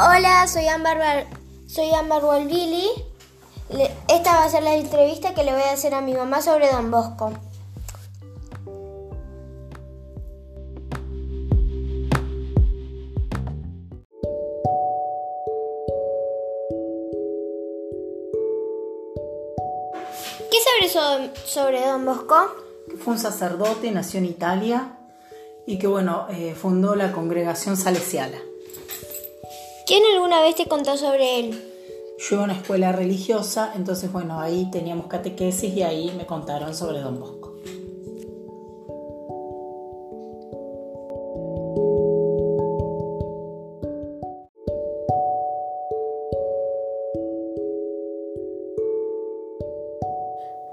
Hola, soy Amber, soy Amber Walvili. Esta va a ser la entrevista que le voy a hacer a mi mamá sobre Don Bosco. ¿Qué sabes sobre Don Bosco? Fue un sacerdote, nació en Italia y que bueno, eh, fundó la congregación salesiana. ¿Quién alguna vez te contó sobre él? Yo iba a una escuela religiosa, entonces bueno, ahí teníamos catequesis y ahí me contaron sobre Don Bosco.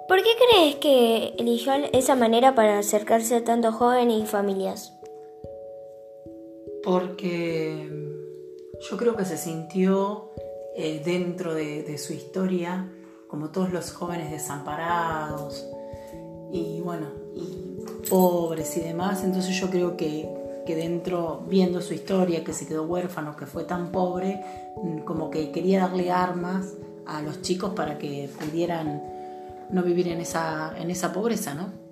¿Por qué crees que eligió esa manera para acercarse a tantos jóvenes y familias? Porque yo creo que se sintió eh, dentro de, su historia como todos los jóvenes desamparados y bueno, y pobres y demás. Entonces yo creo que, que dentro, viendo su historia, que se quedó huérfano, que fue tan pobre, mm, como que quería darle armas a los chicos para que pudieran no vivir en esa, en esa pobreza, ¿no?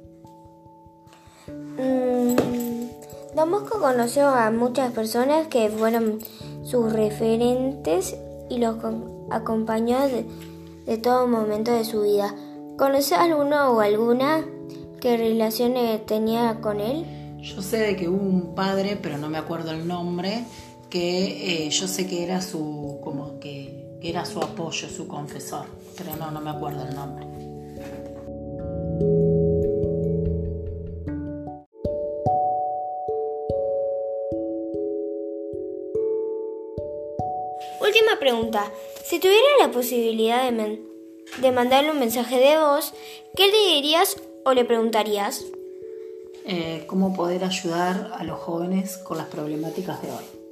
Don Bosco conoció a muchas personas que fueron sus referentes y los acompañó de, todo momento de su vida. ¿Conoces alguno o alguna que relaciones tenía con él? Yo sé de que hubo un padre, pero no me acuerdo el nombre, que eh, yo sé que era su como que era su apoyo, su confesor, pero no, no me acuerdo el nombre. Última pregunta. Si tuviera la posibilidad de, mandarle un mensaje de voz, ¿qué le dirías o le preguntarías? Eh, ¿Cómo poder ayudar a los jóvenes con las problemáticas de hoy?